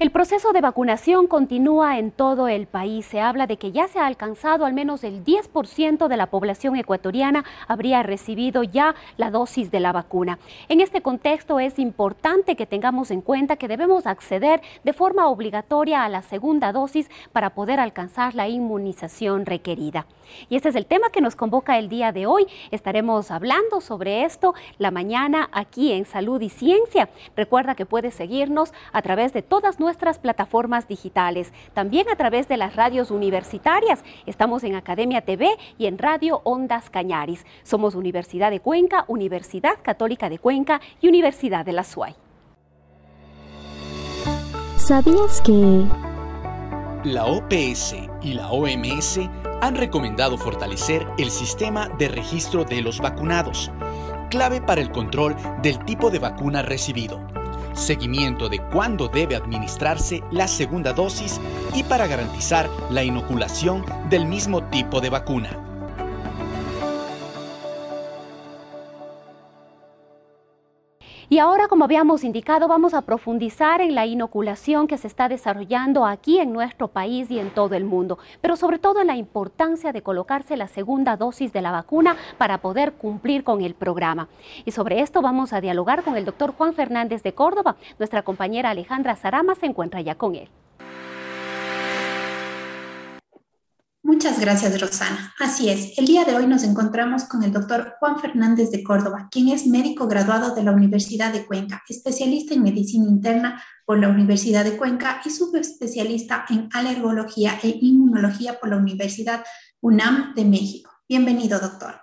El proceso de vacunación continúa en todo el país. Se habla de que ya se ha alcanzado al menos el 10% de la población ecuatoriana habría recibido ya la dosis de la vacuna. En este contexto es importante que tengamos en cuenta que debemos acceder de forma obligatoria a la segunda dosis para poder alcanzar la inmunización requerida. Y este es el tema que nos convoca el día de hoy. Estaremos hablando sobre esto la mañana aquí en Salud y Ciencia. Recuerda que puedes seguirnos a través de todas nuestras plataformas digitales, también a través de las radios universitarias. Estamos en Academia TV y en Radio Ondas Cañaris. Somos Universidad de Cuenca, Universidad Católica de Cuenca y Universidad de la SUAY. ¿Sabías que... La OPS y la OMS han recomendado fortalecer el sistema de registro de los vacunados, clave para el control del tipo de vacuna recibido, seguimiento de cuándo debe administrarse la segunda dosis y para garantizar la inoculación del mismo tipo de vacuna. Y ahora, como habíamos indicado, vamos a profundizar en la inoculación que se está desarrollando aquí en nuestro país y en todo el mundo, pero sobre todo en la importancia de colocarse la segunda dosis de la vacuna para poder cumplir con el programa. Y sobre esto vamos a dialogar con el doctor Juan Fernández de Córdoba. Nuestra compañera Alejandra Sarama se encuentra ya con él. Muchas gracias, Rosana. Así es, el día de hoy nos encontramos con el doctor Juan Fernández de Córdoba, quien es médico graduado de la Universidad de Cuenca, especialista en medicina interna por la Universidad de Cuenca y subespecialista en alergología e inmunología por la Universidad UNAM de México. Bienvenido, doctor.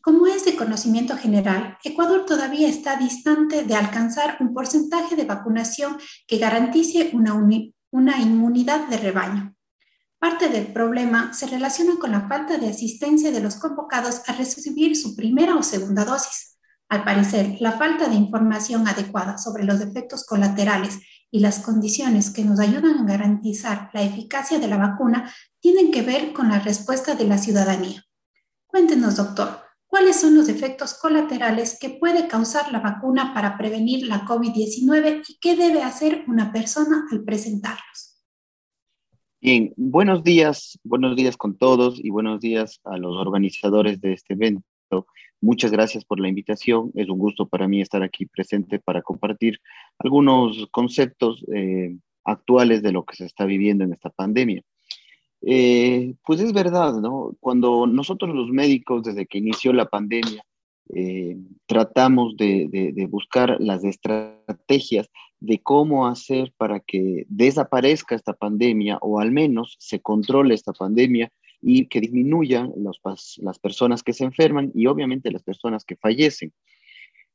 Como es de conocimiento general, Ecuador todavía está distante de alcanzar un porcentaje de vacunación que garantice una, una inmunidad de rebaño. Parte del problema se relaciona con la falta de asistencia de los convocados a recibir su primera o segunda dosis. Al parecer, la falta de información adecuada sobre los efectos colaterales y las condiciones que nos ayudan a garantizar la eficacia de la vacuna tienen que ver con la respuesta de la ciudadanía. Cuéntenos, doctor, ¿cuáles son los efectos colaterales que puede causar la vacuna para prevenir la COVID-19 y qué debe hacer una persona al presentarlos? Bien, buenos días, buenos días con todos y buenos días a los organizadores de este evento. Muchas gracias por la invitación. Es un gusto para mí estar aquí presente para compartir algunos conceptos eh, actuales de lo que se está viviendo en esta pandemia. Eh, pues es verdad, ¿no? Cuando nosotros los médicos, desde que inició la pandemia, eh, tratamos de, buscar las estrategias de cómo hacer para que desaparezca esta pandemia o al menos se controle esta pandemia y que disminuyan las personas que se enferman y obviamente las personas que fallecen.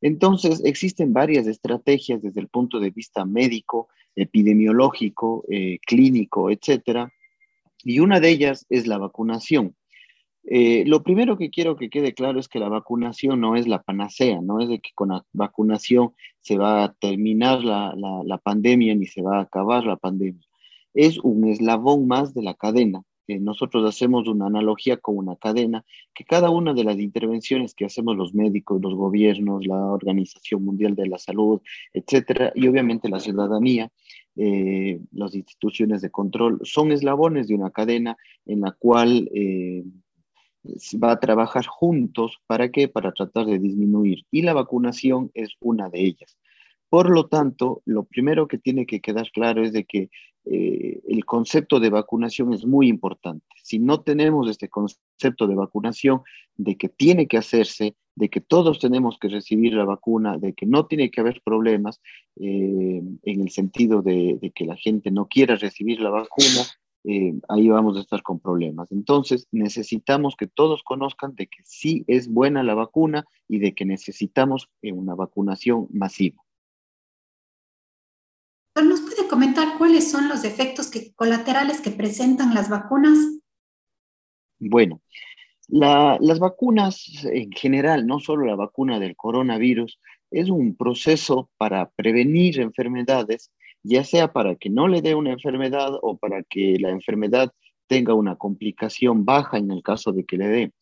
Entonces, existen varias estrategias desde el punto de vista médico, epidemiológico, eh, clínico, etcétera, y una de ellas es la vacunación. Eh, lo primero que quiero que quede claro es que la vacunación no es la panacea, no es de que con la vacunación se va a terminar la, pandemia ni se va a acabar la pandemia. Es un eslabón más de la cadena. nosotros hacemos una analogía con una cadena que cada una de las intervenciones que hacemos los médicos, los gobiernos, la Organización Mundial de la Salud, etcétera, y obviamente la ciudadanía, eh, las instituciones de control, son eslabones de una cadena en la cual eh, va a trabajar juntos. ¿Para qué? Para tratar de disminuir. Y la vacunación es una de ellas. Por lo tanto, lo primero que tiene que quedar claro es de que eh, el concepto de vacunación es muy importante. Si no tenemos este concepto de vacunación, de que tiene que hacerse, de que todos tenemos que recibir la vacuna, de que no tiene que haber problemas eh, en el sentido de, de, que la gente no quiera recibir la vacuna, eh, ahí vamos a estar con problemas. Entonces, necesitamos que todos conozcan de que sí es buena la vacuna y de que necesitamos eh, una vacunación masiva. ¿Nos puede comentar cuáles son los efectos colaterales que presentan las vacunas? Bueno, las vacunas en general, no solo la vacuna del coronavirus, es un proceso para prevenir enfermedades, ya sea para que no le dé una enfermedad o para que la enfermedad tenga una complicación baja en el caso de que le dé.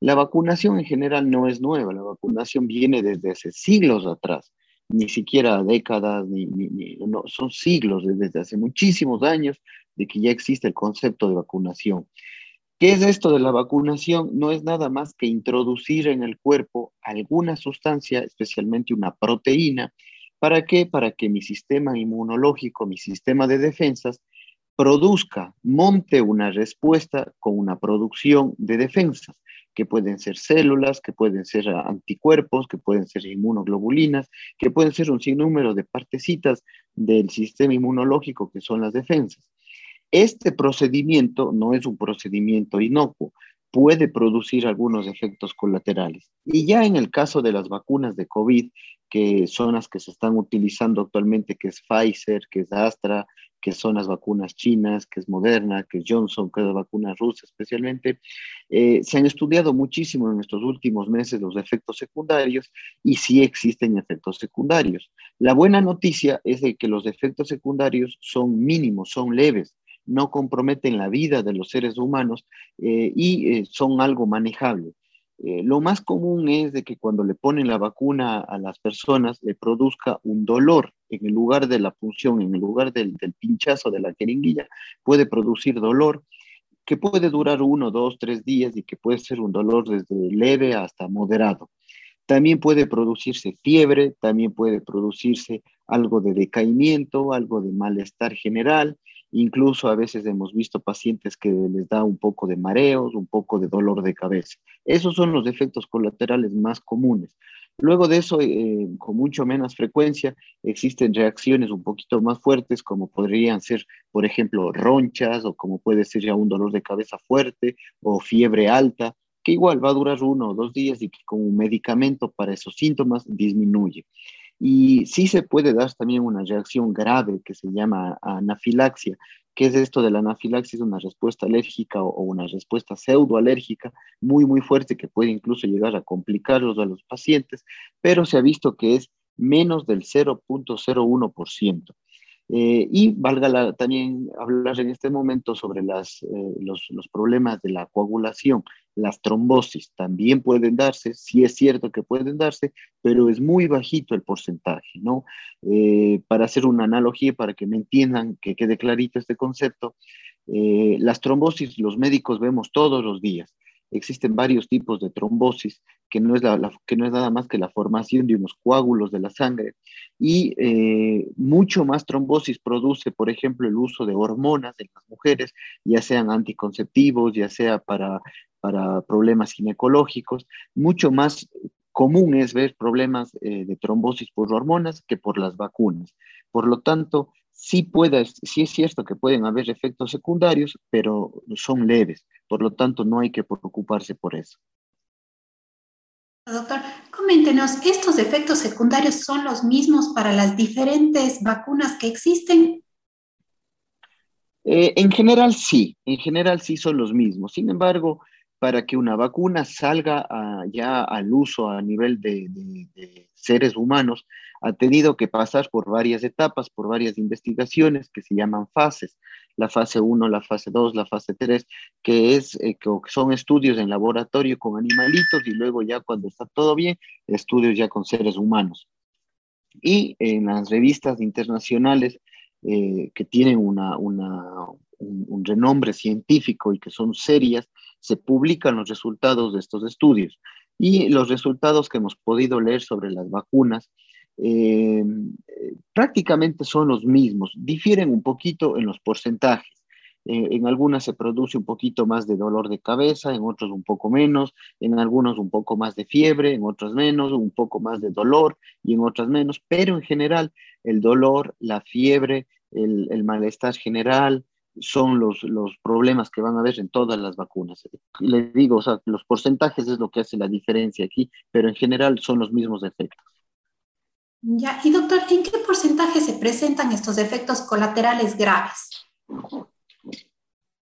La vacunación en general no es nueva, la vacunación viene desde hace siglos atrás, ni siquiera décadas, ni, no, son siglos, desde hace muchísimos años de que ya existe el concepto de vacunación. ¿Qué es esto de la vacunación? No es nada más que introducir en el cuerpo alguna sustancia, especialmente una proteína. ¿Para qué? Para que mi sistema inmunológico, mi sistema de defensas, produzca, monte una respuesta con una producción de defensas, que pueden ser células, que pueden ser anticuerpos, que pueden ser inmunoglobulinas, que pueden ser un sinnúmero de partecitas del sistema inmunológico que son las defensas. Este procedimiento no es un procedimiento inocuo, puede producir algunos efectos colaterales. Y ya en el caso de las vacunas de COVID, que son las que se están utilizando actualmente, que es Pfizer, que es Astra, que son las vacunas chinas, que es Moderna, que es Johnson, que es la vacuna especialmente, eh, se han estudiado muchísimo en estos últimos meses los efectos secundarios y sí existen efectos secundarios. La buena noticia es de que los efectos secundarios son mínimos, son leves no comprometen la vida de los seres humanos eh, y eh, son algo manejable. Eh, lo más común es de que cuando le ponen la vacuna a las personas le produzca un dolor en el lugar de la punción, en el lugar del, pinchazo de la jeringuilla, puede producir dolor que puede durar uno, dos, tres días y que puede ser un dolor desde leve hasta moderado. También puede producirse fiebre, también puede producirse algo de decaimiento, algo de malestar general, Incluso a veces hemos visto pacientes que les da un poco de mareos, un poco de dolor de cabeza. Esos son los efectos colaterales más comunes. Luego de eso, eh, con mucho menos frecuencia, existen reacciones un poquito más fuertes, como podrían ser, por ejemplo, ronchas o como puede ser ya un dolor de cabeza fuerte o fiebre alta, que igual va a durar uno o dos días y que con un medicamento para esos síntomas disminuye. Y sí se puede dar también una reacción grave que se llama anafilaxia. ¿Qué es esto de la anafilaxia? Una respuesta alérgica o, una respuesta pseudoalérgica muy, muy fuerte que puede incluso llegar a complicarlos a los pacientes, pero se ha visto que es menos del 0.01%. Eh, y valga también hablar en este momento sobre las, eh, los, problemas de la coagulación. Las trombosis también pueden darse, sí es cierto que pueden darse, pero es muy bajito el porcentaje, ¿no? Eh, para hacer una analogía, para que me entiendan, que quede clarito este concepto, las trombosis los médicos vemos todos los días existen varios tipos de trombosis, que no es, que no es nada más que la formación de unos coágulos de la sangre. Y eh, mucho más trombosis produce, por ejemplo, el uso de hormonas en las mujeres, ya sean anticonceptivos, ya sea para, para problemas ginecológicos. Mucho más común es ver problemas eh, de trombosis por hormonas que por las vacunas. Por lo tanto, sí, puede, sí es cierto que pueden haber efectos secundarios, pero son leves. Por lo tanto, no hay que preocuparse por eso. Doctor, coméntenos, ¿estos efectos secundarios son los mismos para las diferentes vacunas que existen? Eh, en general sí, en general sí son los mismos. Sin embargo, para que una vacuna salga ya al uso a nivel de, seres humanos, ha tenido que pasar por varias etapas, por varias investigaciones que se llaman fases. La fase 1, la fase 2, la fase 3, que, es, eh, que son estudios en laboratorio con animalitos y luego ya cuando está todo bien, estudios ya con seres humanos. Y en las revistas internacionales eh, que tienen una, un renombre científico y que son serias, se publican los resultados de estos estudios. Y los resultados que hemos podido leer sobre las vacunas eh, prácticamente son los mismos, difieren un poquito en los porcentajes. Eh, en algunas se produce un poquito más de dolor de cabeza, en otros un poco menos, en algunos un poco más de fiebre, en otros menos, un poco más de dolor y en otras menos, pero en general el dolor, la fiebre, el, malestar general, son los, problemas que van a haber en todas las vacunas. Le digo, o los porcentajes es lo que hace la diferencia aquí, pero en general son los mismos efectos. Ya, y doctor, ¿en qué porcentaje se presentan estos efectos colaterales graves?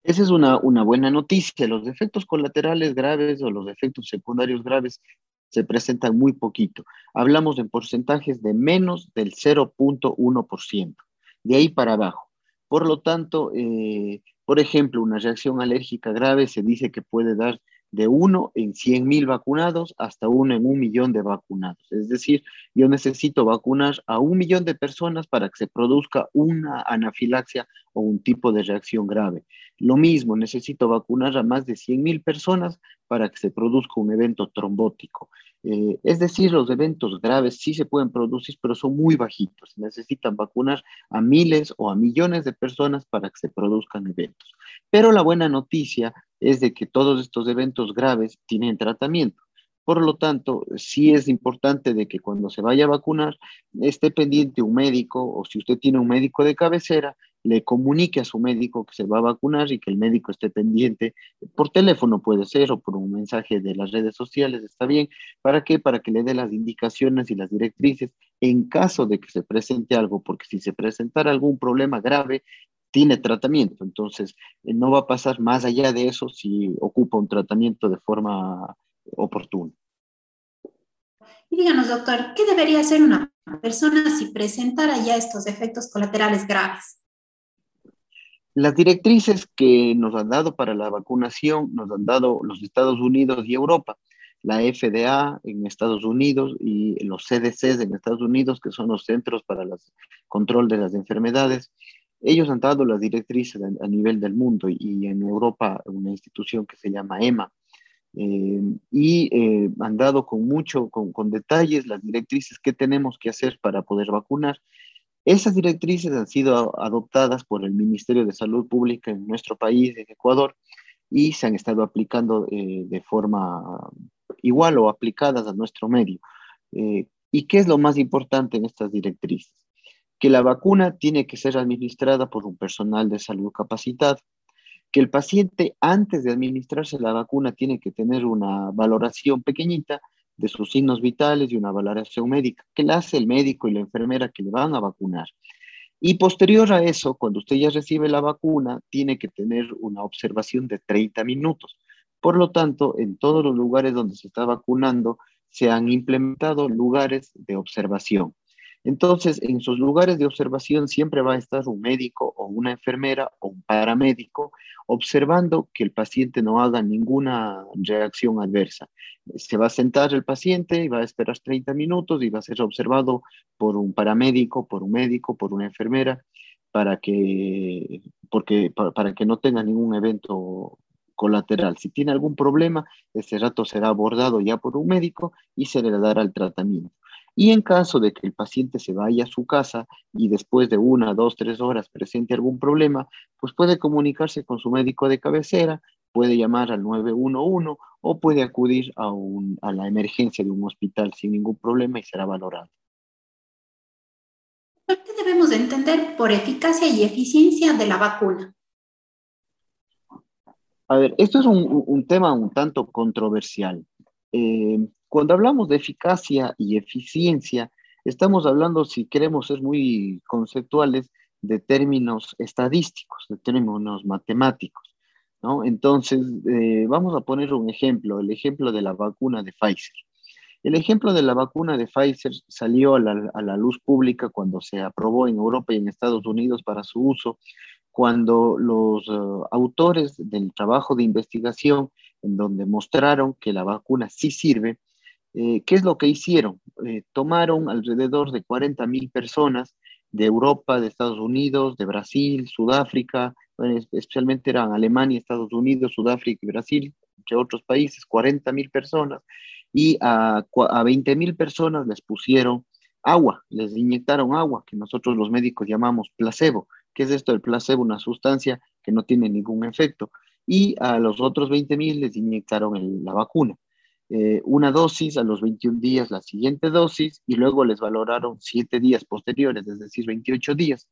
Esa es una, una buena noticia. Los efectos colaterales graves o los efectos secundarios graves se presentan muy poquito. Hablamos en porcentajes de menos del 0.1%, de ahí para abajo. Por lo tanto, eh, por ejemplo, una reacción alérgica grave se dice que puede dar de uno en 100 mil vacunados hasta uno en un millón de vacunados. Es decir, yo necesito vacunar a un millón de personas para que se produzca una anafilaxia o un tipo de reacción grave. Lo mismo, necesito vacunar a más de 100 mil personas para que se produzca un evento trombótico. Eh, es decir, los eventos graves sí se pueden producir, pero son muy bajitos. Necesitan vacunar a miles o a millones de personas para que se produzcan eventos. Pero la buena noticia es de que todos estos eventos graves tienen tratamiento. Por lo tanto, sí es importante de que cuando se vaya a vacunar esté pendiente un médico o si usted tiene un médico de cabecera, le comunique a su médico que se va a vacunar y que el médico esté pendiente por teléfono puede ser o por un mensaje de las redes sociales, está bien. ¿Para qué? Para que le dé las indicaciones y las directrices en caso de que se presente algo, porque si se presentara algún problema grave, tiene tratamiento. Entonces, eh, no va a pasar más allá de eso si ocupa un tratamiento de forma oportuna. Y díganos, doctor, ¿qué debería hacer una persona si presentara ya estos efectos colaterales graves? Las directrices que nos han dado para la vacunación nos han dado los Estados Unidos y Europa, la FDA en Estados Unidos y los CDCs en Estados Unidos, que son los Centros para el Control de las Enfermedades. Ellos han dado las directrices a, nivel del mundo y en Europa una institución que se llama EMA, eh, y eh, han dado con mucho, con, con, detalles las directrices que tenemos que hacer para poder vacunar. Esas directrices han sido adoptadas por el Ministerio de Salud Pública en nuestro país, en Ecuador, y se han estado aplicando eh, de forma igual o aplicadas a nuestro medio. ¿Y qué es lo más importante en estas directrices? Que la vacuna tiene que ser administrada por un personal de salud capacitado que el paciente antes de administrarse la vacuna tiene que tener una valoración pequeñita de sus signos vitales y una valoración médica que la hace el médico y la enfermera que le van a vacunar. Y posterior a eso, cuando usted ya recibe la vacuna, tiene que tener una observación de 30 minutos. Por lo tanto, en todos los lugares donde se está vacunando, se han implementado lugares de observación. Entonces, en sus lugares de observación siempre va a estar un médico o una enfermera o un paramédico observando que el paciente no haga ninguna reacción adversa. Se va a sentar el paciente y va a esperar 30 minutos y va a ser observado por un paramédico, por un médico, por una enfermera, para que, porque, que no tenga ningún evento colateral. Si tiene algún problema, ese rato será abordado ya por un médico y se le dará el tratamiento. Y en caso de que el paciente se vaya a su casa y después de una, dos, tres horas presente algún problema, pues puede comunicarse con su médico de cabecera, puede llamar al 911 o puede acudir a, a la emergencia de un hospital sin ningún problema y será valorado. ¿Qué debemos entender por eficacia y eficiencia de la vacuna? A ver, esto es un, tema un tanto controversial. Eh, cuando hablamos de eficacia y eficiencia, estamos hablando, si queremos ser muy conceptuales, de términos estadísticos, de términos matemáticos. ¿no? Entonces, eh, vamos a poner un ejemplo, el ejemplo de la vacuna de Pfizer. El ejemplo de la vacuna de Pfizer salió a la, luz pública cuando se aprobó en Europa y en Estados Unidos para su uso, cuando los eh, autores del trabajo de investigación, en donde mostraron que la vacuna sí sirve, eh, ¿Qué es lo que hicieron? Eh, tomaron alrededor de 40 mil personas de Europa, de Estados Unidos, de Brasil, Sudáfrica, especialmente eran Alemania, Estados Unidos, Sudáfrica y Brasil, entre otros países, 40 mil personas, y a, a 20 mil personas les pusieron agua, les inyectaron agua, que nosotros los médicos llamamos placebo. ¿Qué es esto del placebo? Una sustancia que no tiene ningún efecto. Y a los otros 20 mil les inyectaron la vacuna. Eh, una dosis a los 21 días, la siguiente dosis, y luego les valoraron 7 días posteriores, es decir, 28 días.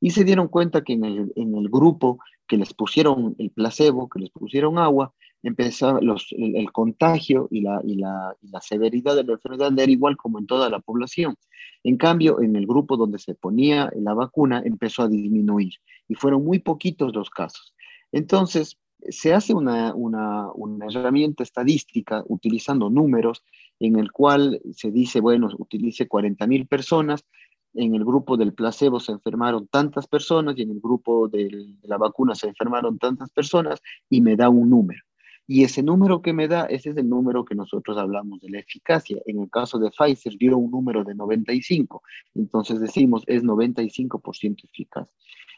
Y se dieron cuenta que en el, en el grupo que les pusieron el placebo, que les pusieron agua, empezaba los, el, contagio y la, y, la, y la severidad de la enfermedad era igual como en toda la población. En cambio, en el grupo donde se ponía la vacuna empezó a disminuir y fueron muy poquitos los casos. Entonces, se hace una, una, una herramienta estadística utilizando números en el cual se dice, bueno, utilice 40 mil personas, en el grupo del placebo se enfermaron tantas personas y en el grupo de la vacuna se enfermaron tantas personas y me da un número. Y ese número que me da, ese es el número que nosotros hablamos de la eficacia. En el caso de Pfizer dio un número de 95, entonces decimos es 95% eficaz.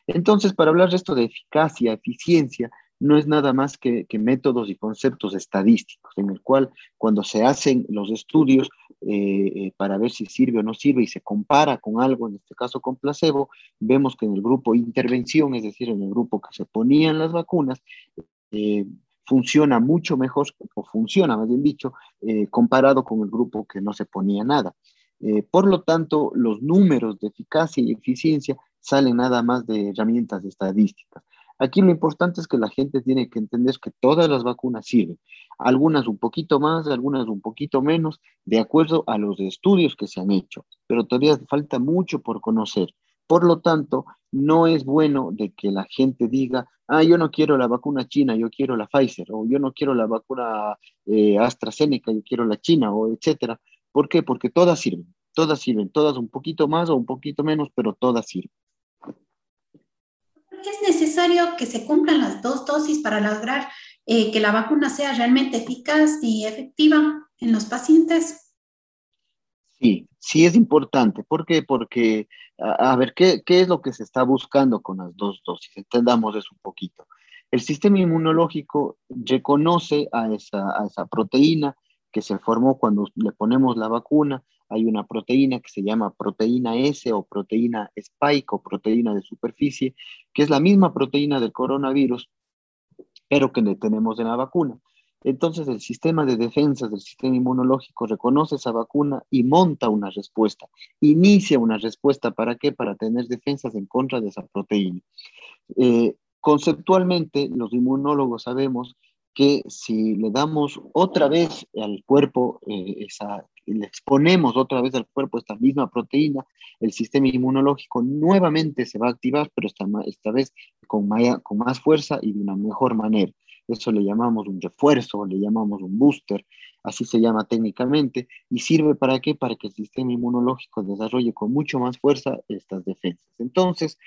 Entonces, para hablar de esto de eficacia, eficiencia, no es nada más que, métodos y conceptos estadísticos, en el cual cuando se hacen los estudios eh, eh, para ver si sirve o no sirve y se compara con algo, en este caso con placebo, vemos que en el grupo intervención, es decir, en el grupo que se ponían las vacunas, eh, funciona mucho mejor, o funciona más bien dicho, comparado con el grupo que no se ponía nada. por lo tanto, los números de eficacia y eficiencia salen nada más de herramientas estadísticas. Aquí lo importante es que la gente tiene que entender que todas las vacunas sirven, algunas un poquito más, algunas un poquito menos, de acuerdo a los estudios que se han hecho, pero todavía falta mucho por conocer. Por lo tanto, no es bueno de que la gente diga, ah, yo no quiero la vacuna china, yo quiero la Pfizer, o yo no quiero la vacuna eh, AstraZeneca, yo quiero la china, o etcétera. ¿Por qué? Porque todas sirven, todas sirven, todas un poquito más o un poquito menos, pero todas sirven es necesario que se cumplan las dos dosis para lograr eh, que la vacuna sea realmente eficaz y efectiva en los pacientes? Sí, sí es importante. ¿Por qué? Porque, a, ver, ¿qué, ¿qué, es lo que se está buscando con las dos dosis? Entendamos eso un poquito. El sistema inmunológico reconoce a esa, a esa proteína que se formó cuando le ponemos la vacuna hay una proteína que se llama proteína S o proteína spike o proteína de superficie, que es la misma proteína del coronavirus, pero que tenemos en la vacuna. Entonces el sistema de defensa del sistema inmunológico reconoce esa vacuna y monta una respuesta, inicia una respuesta. ¿Para qué? Para tener defensas en contra de esa proteína. Eh, conceptualmente, los inmunólogos sabemos que si le damos otra vez al cuerpo eh, esa, le exponemos otra vez al cuerpo esta misma proteína, el sistema inmunológico nuevamente se va a activar, pero esta, esta vez con, con más fuerza y de una mejor manera. Eso le llamamos un refuerzo, le llamamos un booster, así se llama técnicamente, y sirve para qué? Para que el sistema inmunológico desarrolle con mucho más fuerza estas defensas. Entonces,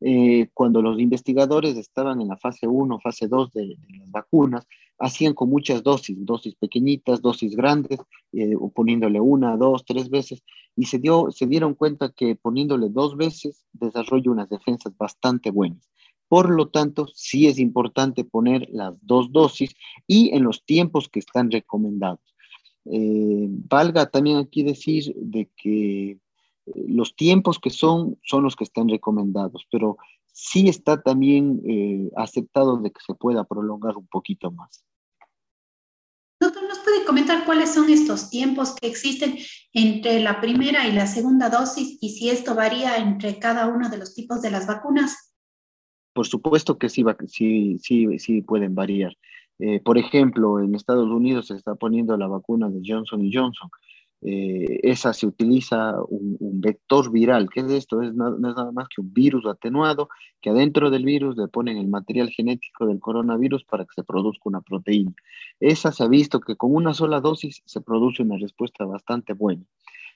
eh, cuando los investigadores estaban en la fase 1, fase 2 de, las vacunas, hacían con muchas dosis, dosis pequeñitas, dosis grandes, eh, poniéndole una, dos, tres veces, y se, dio, se dieron cuenta que poniéndole dos veces desarrolla unas defensas bastante buenas. Por lo tanto, sí es importante poner las dos dosis y en los tiempos que están recomendados. Eh, valga también aquí decir de que eh, los tiempos que son son los que están recomendados, pero sí está también eh, aceptado de que se pueda prolongar un poquito más. Doctor, ¿nos puede comentar cuáles son estos tiempos que existen entre la primera y la segunda dosis y si esto varía entre cada uno de los tipos de las vacunas? Por supuesto que sí, sí, sí, sí pueden variar. Eh, por ejemplo, en Estados Unidos se está poniendo la vacuna de Johnson Johnson. Eh, esa se utiliza un, vector viral. ¿Qué es esto? Es es nada más que un virus atenuado que adentro del virus le ponen el material genético del coronavirus para que se produzca una proteína. Esa se ha visto que con una sola dosis se produce una respuesta bastante buena.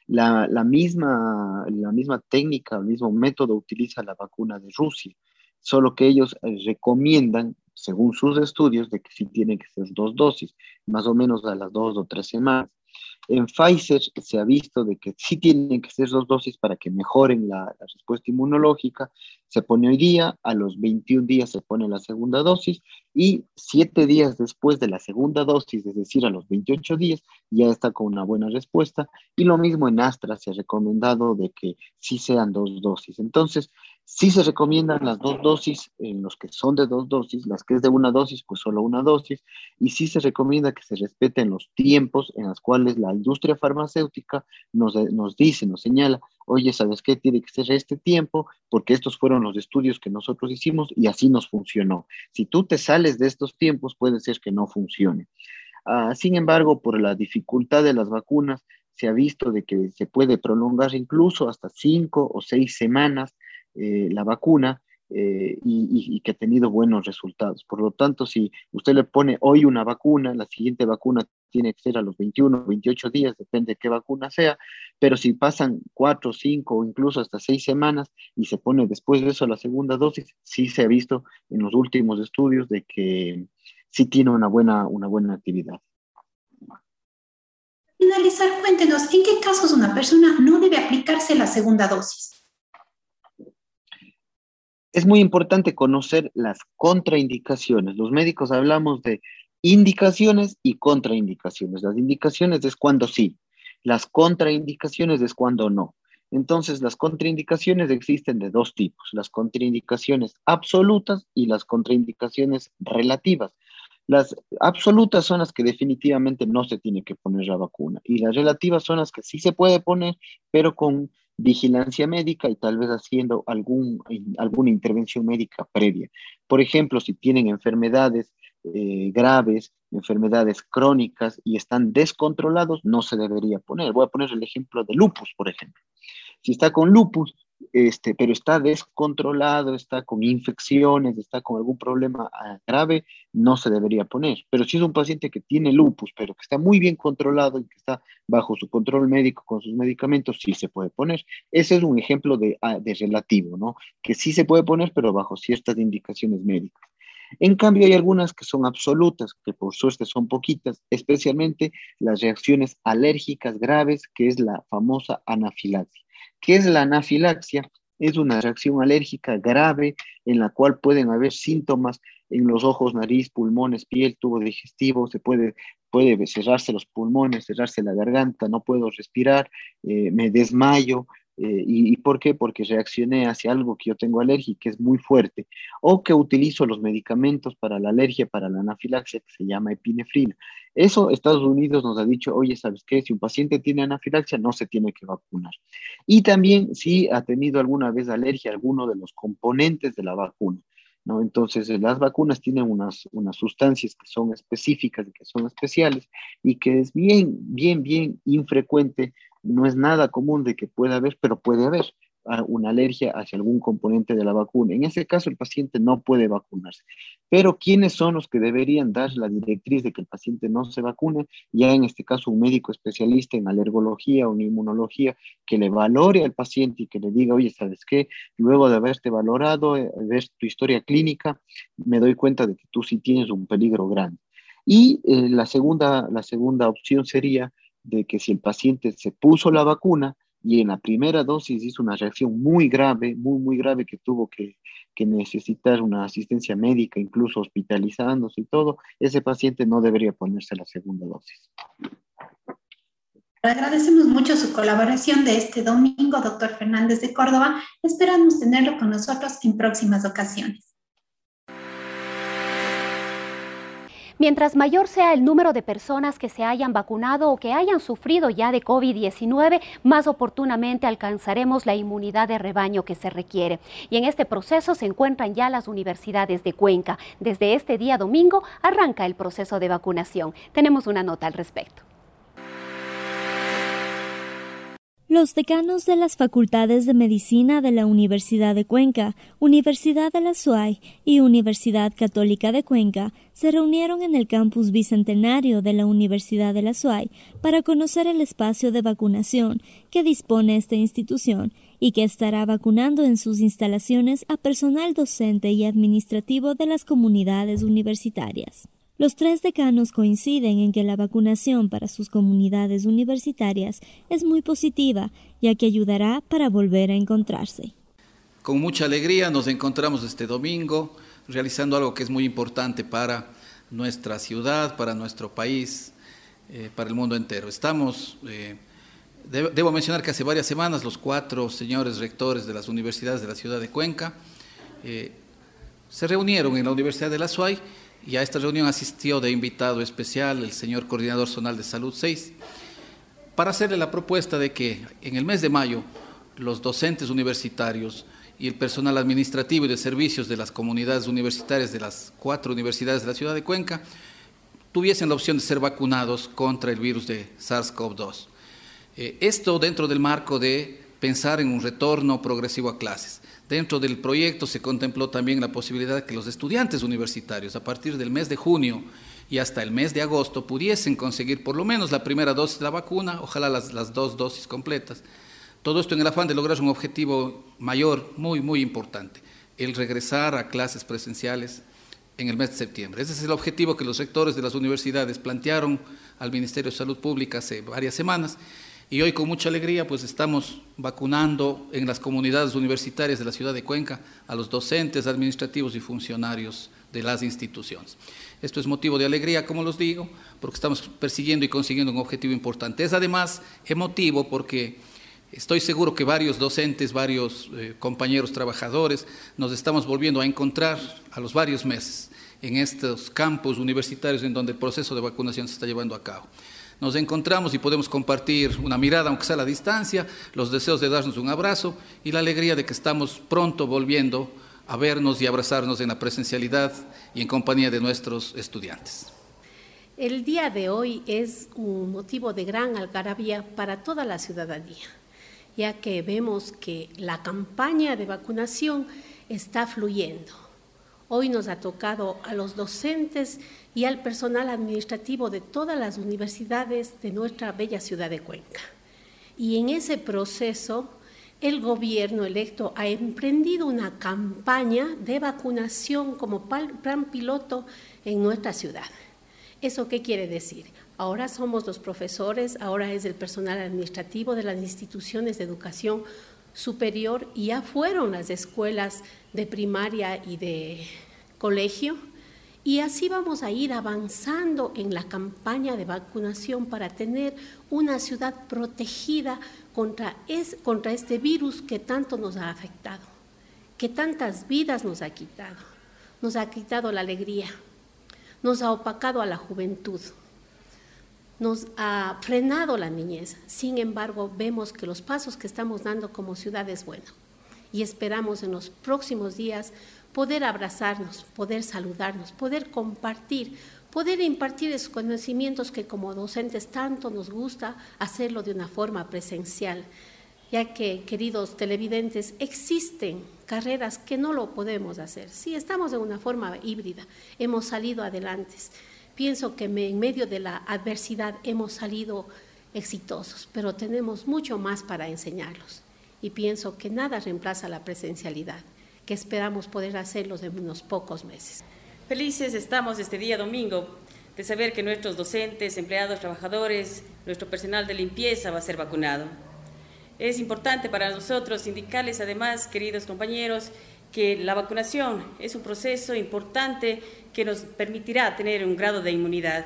La misma, la misma técnica, el mismo método utiliza la vacuna de Rusia solo que ellos eh, recomiendan, según sus estudios, de que sí tienen que ser dos dosis, más o menos a las dos o tres semanas. En Pfizer se ha visto de que sí tienen que ser dos dosis para que mejoren la, respuesta inmunológica. Se pone hoy día, a los 21 días se pone la segunda dosis y siete días después de la segunda dosis, es decir, a los 28 días, ya está con una buena respuesta. Y lo mismo en Astra se ha recomendado de que sí sean dos dosis. Entonces, Sí se recomiendan las dos dosis en los que son de dos dosis, las que es de una dosis, pues solo una dosis, y sí se recomienda que se respeten los tiempos en los cuales la industria farmacéutica nos, nos dice, nos señala, oye, ¿sabes qué? Tiene que ser este tiempo porque estos fueron los estudios que nosotros hicimos y así nos funcionó. Si tú te sales de estos tiempos, puede ser que no funcione. Ah, sin embargo, por la dificultad de las vacunas, se ha visto de que se puede prolongar incluso hasta cinco o seis semanas eh, la vacuna eh, y, que ha tenido buenos resultados. Por lo tanto, si usted le pone hoy una vacuna, la siguiente vacuna tiene que ser a los 21, 28 días, depende de qué vacuna sea, pero si pasan cuatro, cinco o incluso hasta seis semanas y se pone después de eso la segunda dosis, sí se ha visto en los últimos estudios de que sí tiene una buena, una buena actividad. Finalizar, cuéntenos, ¿en qué casos una persona no debe aplicarse la segunda dosis? es muy importante conocer las contraindicaciones. Los médicos hablamos de indicaciones y contraindicaciones. Las indicaciones es cuando sí, las contraindicaciones es cuando no. Entonces, las contraindicaciones existen de dos tipos, las contraindicaciones absolutas y las contraindicaciones relativas. Las absolutas son las que definitivamente no se tiene que poner la vacuna y las relativas son las que sí se puede poner, pero con vigilancia médica y tal vez haciendo algún, alguna intervención médica previa. Por ejemplo, si tienen enfermedades eh, graves, enfermedades crónicas y están descontrolados, no se debería poner. Voy a poner el ejemplo de lupus, por ejemplo. Si está con lupus, este, pero está descontrolado, está con infecciones, está con algún problema ah, grave, no se debería poner. Pero si es un paciente que tiene lupus, pero que está muy bien controlado y que está bajo su control médico con sus medicamentos, sí se puede poner. Ese es un ejemplo de, ah, de relativo, ¿no? Que sí se puede poner, pero bajo ciertas indicaciones médicas. En cambio, hay algunas que son absolutas, que por suerte son poquitas, especialmente las reacciones alérgicas graves, que es la famosa anafilaxia. ¿Qué es la anafilaxia? Es una reacción alérgica grave en la cual pueden haber síntomas en los ojos, nariz, pulmones, piel, tubo digestivo, se puede, puede cerrarse los pulmones, cerrarse la garganta, no puedo respirar, eh, me desmayo, eh, y, por qué? Porque reaccioné hacia algo que yo tengo alergia y que es muy fuerte, o que utilizo los medicamentos para la alergia, para la anafilaxia, que se llama epinefrina. Eso Estados Unidos nos ha dicho, oye, ¿sabes qué? Si un paciente tiene anafilaxia, no se tiene que vacunar. Y también si ha tenido alguna vez alergia a alguno de los componentes de la vacuna. ¿No? Entonces, las vacunas tienen unas, unas sustancias que son específicas y que son especiales y que es bien, bien, bien infrecuente no es nada común de que pueda haber, pero puede haber ah, una alergia hacia algún componente de la vacuna. En ese caso, el paciente no puede vacunarse. Pero ¿quiénes son los que deberían dar la directriz de que el paciente no se vacune? Ya en este caso, un médico especialista en alergología o en inmunología que le valore al paciente y que le diga, oye, ¿sabes qué? Luego de haberte valorado, eh, ver tu historia clínica, me doy cuenta de que tú sí tienes un peligro grande. Y eh, la, segunda, la segunda opción sería de que si el paciente se puso la vacuna y en la primera dosis hizo una reacción muy grave, muy, muy grave, que tuvo que, que necesitar una asistencia médica, incluso hospitalizándose y todo, ese paciente no debería ponerse la segunda dosis. Agradecemos mucho su colaboración de este domingo, doctor Fernández de Córdoba. Esperamos tenerlo con nosotros en próximas ocasiones. Mientras mayor sea el número de personas que se hayan vacunado o que hayan sufrido ya de COVID-19, más oportunamente alcanzaremos la inmunidad de rebaño que se requiere. Y en este proceso se encuentran ya las universidades de Cuenca. Desde este día domingo arranca el proceso de vacunación. Tenemos una nota al respecto. Los decanos de las facultades de medicina de la Universidad de Cuenca, Universidad de la SUAY y Universidad Católica de Cuenca se reunieron en el campus bicentenario de la Universidad de la SUAY para conocer el espacio de vacunación que dispone esta institución y que estará vacunando en sus instalaciones a personal docente y administrativo de las comunidades universitarias. Los tres decanos coinciden en que la vacunación para sus comunidades universitarias es muy positiva, ya que ayudará para volver a encontrarse. Con mucha alegría nos encontramos este domingo realizando algo que es muy importante para nuestra ciudad, para nuestro país, eh, para el mundo entero. Estamos, eh, debo mencionar que hace varias semanas los cuatro señores rectores de las universidades de la ciudad de Cuenca eh, se reunieron en la Universidad de la SUAY y a esta reunión asistió de invitado especial el señor Coordinador Zonal de Salud 6 para hacerle la propuesta de que en el mes de mayo los docentes universitarios y el personal administrativo y de servicios de las comunidades universitarias de las cuatro universidades de la ciudad de Cuenca tuviesen la opción de ser vacunados contra el virus de SARS-CoV-2. Eh, esto dentro del marco de pensar en un retorno progresivo a clases. Dentro del proyecto se contempló también la posibilidad de que los estudiantes universitarios a partir del mes de junio y hasta el mes de agosto pudiesen conseguir por lo menos la primera dosis de la vacuna, ojalá las, las dos dosis completas. Todo esto en el afán de lograr un objetivo mayor, muy, muy importante, el regresar a clases presenciales en el mes de septiembre. Ese es el objetivo que los rectores de las universidades plantearon al Ministerio de Salud Pública hace varias semanas y hoy con mucha alegría pues estamos vacunando en las comunidades universitarias de la ciudad de Cuenca a los docentes, administrativos y funcionarios de las instituciones. Esto es motivo de alegría, como los digo, porque estamos persiguiendo y consiguiendo un objetivo importante. Es además emotivo porque estoy seguro que varios docentes, varios eh, compañeros trabajadores nos estamos volviendo a encontrar a los varios meses en estos campos universitarios en donde el proceso de vacunación se está llevando a cabo nos encontramos y podemos compartir una mirada, aunque sea a la distancia, los deseos de darnos un abrazo y la alegría de que estamos pronto volviendo a vernos y abrazarnos en la presencialidad y en compañía de nuestros estudiantes. El día de hoy es un motivo de gran algarabía para toda la ciudadanía, ya que vemos que la campaña de vacunación está fluyendo. Hoy nos ha tocado a los docentes y al personal administrativo de todas las universidades de nuestra bella ciudad de Cuenca. Y en ese proceso, el gobierno electo ha emprendido una campaña de vacunación como plan piloto en nuestra ciudad. ¿Eso qué quiere decir? Ahora somos los profesores, ahora es el personal administrativo de las instituciones de educación superior y ya fueron las escuelas de primaria y de colegio y así vamos a ir avanzando en la campaña de vacunación para tener una ciudad protegida contra, contra este virus que tanto nos ha afectado, que tantas vidas nos ha quitado. Nos ha quitado la alegría, nos ha opacado a la juventud, nos ha frenado la niñez. Sin embargo, vemos que los pasos que estamos dando como ciudad es bueno y esperamos en los próximos días poder abrazarnos, poder saludarnos, poder compartir, poder impartir esos conocimientos que como docentes tanto nos gusta hacerlo de una forma presencial, ya que, queridos televidentes, existen carreras que no lo podemos hacer. Sí, estamos de una forma híbrida, hemos salido adelante. Pienso que en medio de la adversidad hemos salido exitosos, pero tenemos mucho más para enseñarlos. Y pienso que nada reemplaza la presencialidad que esperamos poder hacerlo en unos pocos meses. Felices estamos este día domingo de saber que nuestros docentes, empleados, trabajadores, nuestro personal de limpieza va a ser vacunado. Es importante para nosotros indicarles además, queridos compañeros, que la vacunación es un proceso importante que nos permitirá tener un grado de inmunidad,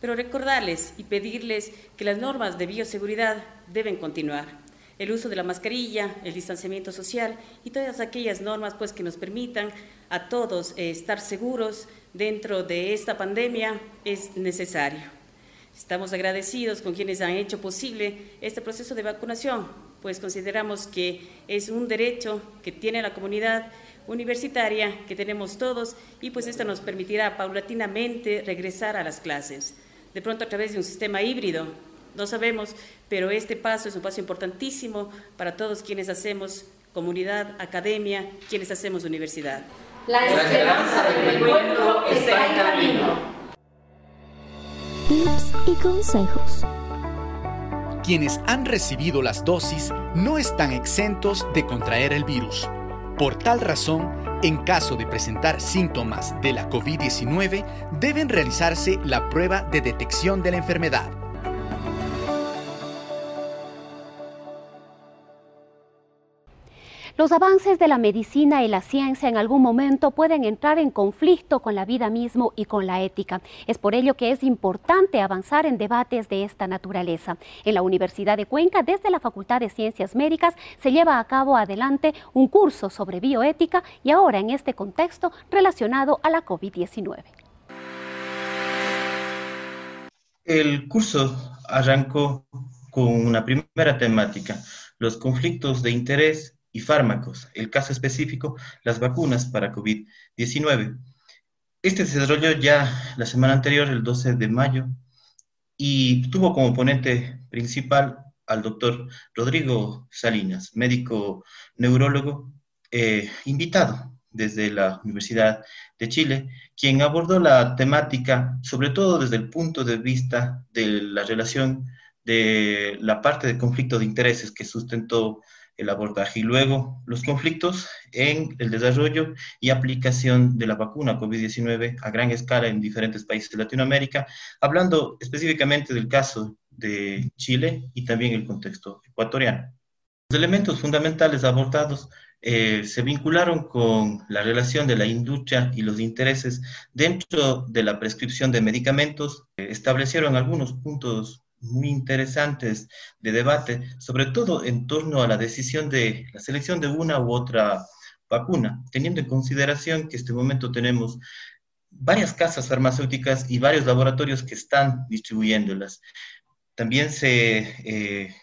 pero recordarles y pedirles que las normas de bioseguridad deben continuar el uso de la mascarilla, el distanciamiento social y todas aquellas normas pues, que nos permitan a todos eh, estar seguros dentro de esta pandemia es necesario. Estamos agradecidos con quienes han hecho posible este proceso de vacunación, pues consideramos que es un derecho que tiene la comunidad universitaria, que tenemos todos, y pues esto nos permitirá paulatinamente regresar a las clases, de pronto a través de un sistema híbrido, no sabemos, pero este paso es un paso importantísimo para todos quienes hacemos comunidad, academia, quienes hacemos universidad. La esperanza del encuentro está en camino. Tips y consejos. Quienes han recibido las dosis no están exentos de contraer el virus. Por tal razón, en caso de presentar síntomas de la COVID-19, deben realizarse la prueba de detección de la enfermedad. Los avances de la medicina y la ciencia en algún momento pueden entrar en conflicto con la vida mismo y con la ética. Es por ello que es importante avanzar en debates de esta naturaleza. En la Universidad de Cuenca, desde la Facultad de Ciencias Médicas, se lleva a cabo adelante un curso sobre bioética y ahora en este contexto relacionado a la COVID-19. El curso arrancó con una primera temática, los conflictos de interés y fármacos, el caso específico, las vacunas para COVID-19. Este se desarrolló ya la semana anterior, el 12 de mayo, y tuvo como ponente principal al doctor Rodrigo Salinas, médico neurólogo eh, invitado desde la Universidad de Chile, quien abordó la temática, sobre todo desde el punto de vista de la relación de la parte de conflicto de intereses que sustentó el abordaje y luego los conflictos en el desarrollo y aplicación de la vacuna COVID-19 a gran escala en diferentes países de Latinoamérica, hablando específicamente del caso de Chile y también el contexto ecuatoriano. Los elementos fundamentales abordados eh, se vincularon con la relación de la industria y los intereses dentro de la prescripción de medicamentos, eh, establecieron algunos puntos muy interesantes de debate, sobre todo en torno a la decisión de la selección de una u otra vacuna, teniendo en consideración que en este momento tenemos varias casas farmacéuticas y varios laboratorios que están distribuyéndolas. También se eh,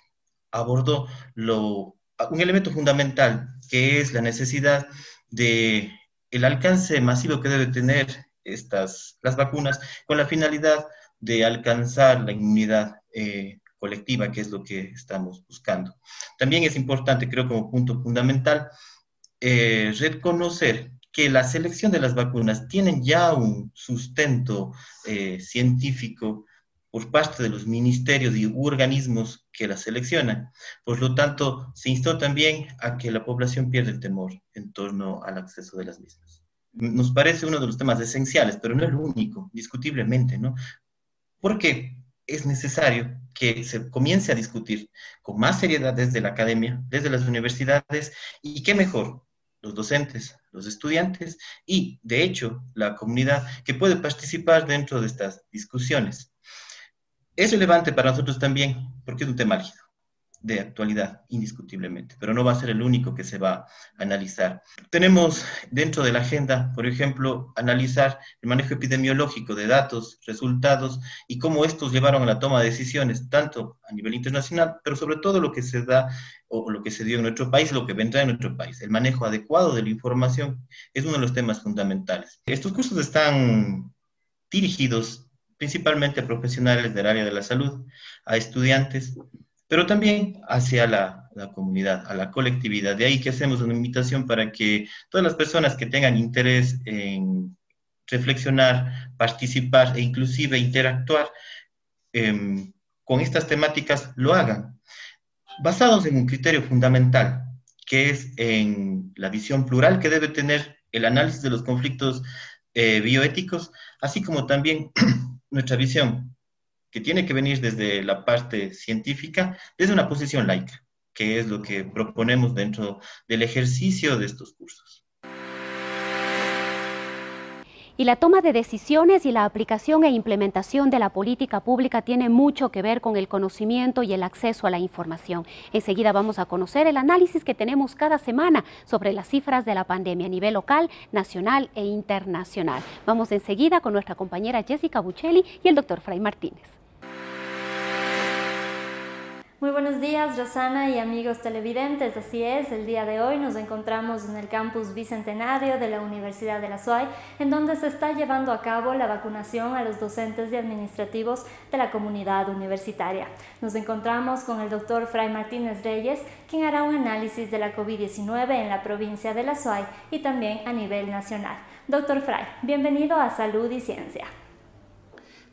abordó lo, un elemento fundamental, que es la necesidad de el alcance masivo que debe tener estas, las vacunas con la finalidad de alcanzar la inmunidad eh, colectiva, que es lo que estamos buscando. También es importante, creo como punto fundamental, eh, reconocer que la selección de las vacunas tienen ya un sustento científico por parte de los ministerios y organismos que la seleccionan. Por lo tanto, se instó también a que la población pierda el temor en torno al acceso de las mismas. Nos parece uno de los temas esenciales, pero no el único, discutiblemente, ¿no? Porque es necesario que se comience a discutir con más seriedad desde la academia, desde las universidades, y qué mejor, los docentes, los estudiantes y, de hecho, la comunidad que puede participar dentro de estas discusiones. Es relevante para nosotros también porque es un tema álgido, de actualidad, indiscutiblemente, pero no va a ser el único que se va a analizar. Tenemos dentro de la agenda, por ejemplo, analizar el manejo epidemiológico de datos, resultados y cómo estos llevaron a la toma de decisiones, tanto a nivel internacional, pero sobre todo lo que se da o lo que se dio en nuestro país, lo que vendrá en nuestro país. El manejo adecuado de la información es uno de los temas fundamentales. Estos cursos están dirigidos principalmente a profesionales del área de la salud, a estudiantes, pero también hacia la, comunidad, a la colectividad. De ahí que hacemos una invitación para que todas las personas que tengan interés en reflexionar, participar e inclusive interactuar em, con estas temáticas lo hagan, basados en un criterio fundamental, que es en la visión plural que debe tener el análisis de los conflictos eh, bioéticos, así como también nuestra visión, que tiene que venir desde la parte científica, desde una posición laica, que es lo que proponemos dentro del ejercicio de estos cursos. Y la toma de decisiones y la aplicación e implementación de la política pública tiene mucho que ver con el conocimiento y el acceso a la información. Enseguida vamos a conocer el análisis que tenemos cada semana sobre las cifras de la pandemia a nivel local, nacional e internacional. Vamos enseguida con nuestra compañera Jessica Buccelli y el doctor Fray Martínez. Muy buenos días, Rosana y amigos televidentes. Así es, el día de hoy nos encontramos en el campus bicentenario de la Universidad de la SUAY, en donde se está llevando a cabo la vacunación a los docentes y administrativos de la comunidad universitaria. Nos encontramos con el doctor Fray Martínez Reyes, quien hará un análisis de la COVID-19 en la provincia de la SUAY y también a nivel nacional. Doctor Fray, bienvenido a Salud y Ciencia.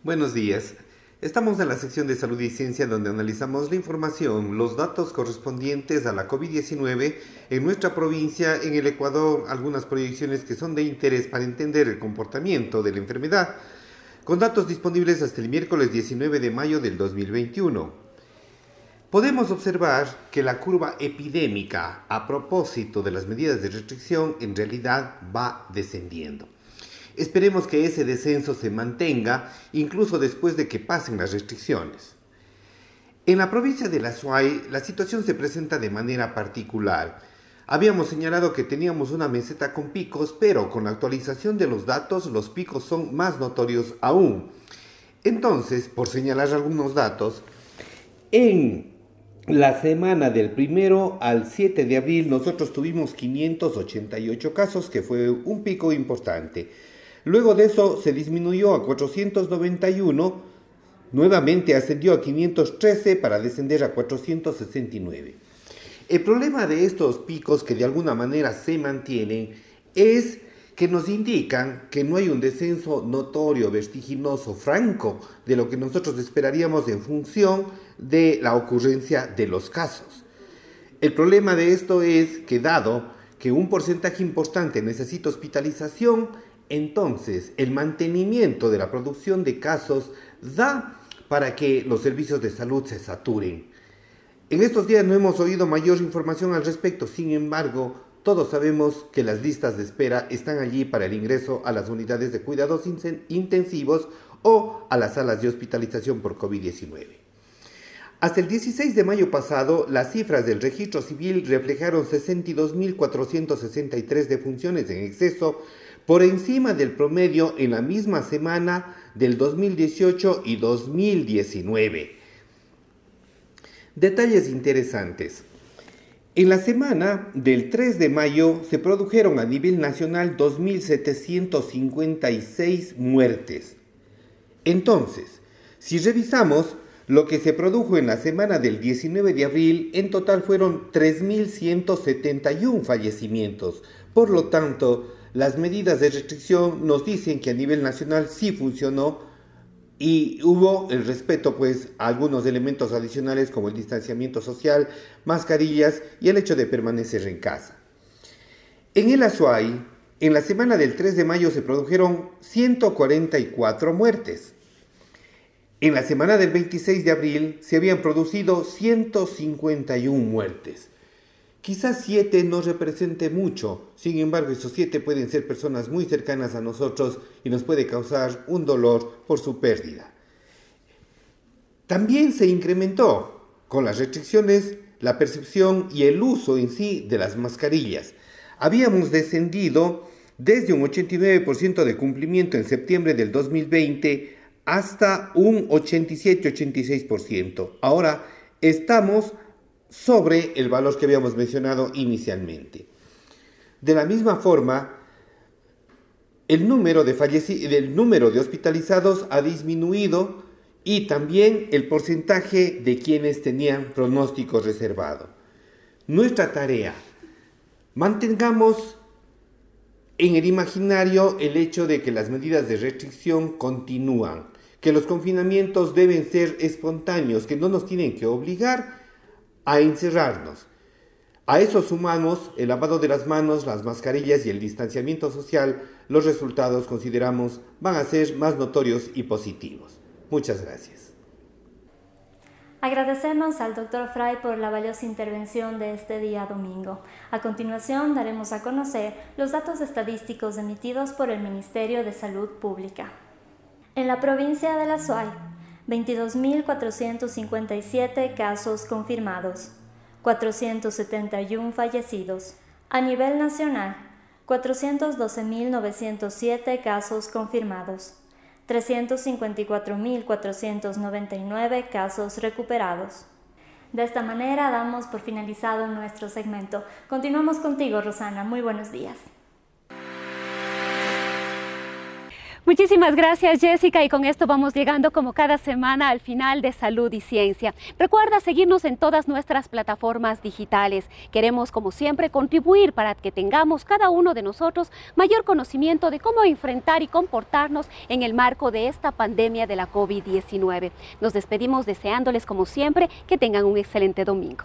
Buenos días. Estamos en la sección de salud y ciencia donde analizamos la información, los datos correspondientes a la COVID-19 en nuestra provincia, en el Ecuador, algunas proyecciones que son de interés para entender el comportamiento de la enfermedad, con datos disponibles hasta el miércoles 19 de mayo del 2021. Podemos observar que la curva epidémica a propósito de las medidas de restricción en realidad va descendiendo. Esperemos que ese descenso se mantenga incluso después de que pasen las restricciones. En la provincia de La Suay, la situación se presenta de manera particular. Habíamos señalado que teníamos una meseta con picos, pero con la actualización de los datos los picos son más notorios aún. Entonces, por señalar algunos datos, en la semana del primero al 7 de abril nosotros tuvimos 588 casos, que fue un pico importante. Luego de eso se disminuyó a 491, nuevamente ascendió a 513 para descender a 469. El problema de estos picos que de alguna manera se mantienen es que nos indican que no hay un descenso notorio, vertiginoso, franco de lo que nosotros esperaríamos en función de la ocurrencia de los casos. El problema de esto es que dado que un porcentaje importante necesita hospitalización, entonces el mantenimiento de la producción de casos da para que los servicios de salud se saturen. En estos días no hemos oído mayor información al respecto, sin embargo, todos sabemos que las listas de espera están allí para el ingreso a las unidades de cuidados intensivos o a las salas de hospitalización por COVID-19. Hasta el 16 de mayo pasado, las cifras del registro civil reflejaron 62.463 defunciones en exceso, por encima del promedio en la misma semana del 2018 y 2019. Detalles interesantes. En la semana del 3 de mayo se produjeron a nivel nacional 2.756 muertes. Entonces, si revisamos lo que se produjo en la semana del 19 de abril, en total fueron 3.171 fallecimientos. Por lo tanto, las medidas de restricción nos dicen que a nivel nacional sí funcionó y hubo el respeto pues a algunos elementos adicionales como el distanciamiento social, mascarillas y el hecho de permanecer en casa. En el Azuay, en la semana del 3 de mayo se produjeron 144 muertes. En la semana del 26 de abril se habían producido 151 muertes. Quizás siete no represente mucho, sin embargo esos siete pueden ser personas muy cercanas a nosotros y nos puede causar un dolor por su pérdida. También se incrementó con las restricciones la percepción y el uso en sí de las mascarillas. Habíamos descendido desde un 89% de cumplimiento en septiembre del 2020 hasta un 87-86%. Ahora estamos sobre el valor que habíamos mencionado inicialmente. De la misma forma, el número de, número de hospitalizados ha disminuido y también el porcentaje de quienes tenían pronóstico reservado. Nuestra tarea, mantengamos en el imaginario el hecho de que las medidas de restricción continúan, que los confinamientos deben ser espontáneos, que no nos tienen que obligar a encerrarnos. A eso sumamos el lavado de las manos, las mascarillas y el distanciamiento social. Los resultados, consideramos, van a ser más notorios y positivos. Muchas gracias. Agradecemos al Dr. Fry por la valiosa intervención de este día domingo. A continuación daremos a conocer los datos estadísticos emitidos por el Ministerio de Salud Pública. En la provincia de La Suay, 22.457 casos confirmados, 471 fallecidos. A nivel nacional, 412.907 casos confirmados, 354.499 casos recuperados. De esta manera damos por finalizado nuestro segmento. Continuamos contigo, Rosana. Muy buenos días. Muchísimas gracias Jessica y con esto vamos llegando como cada semana al final de Salud y Ciencia. Recuerda seguirnos en todas nuestras plataformas digitales. Queremos como siempre contribuir para que tengamos cada uno de nosotros mayor conocimiento de cómo enfrentar y comportarnos en el marco de esta pandemia de la COVID-19. Nos despedimos deseándoles como siempre que tengan un excelente domingo.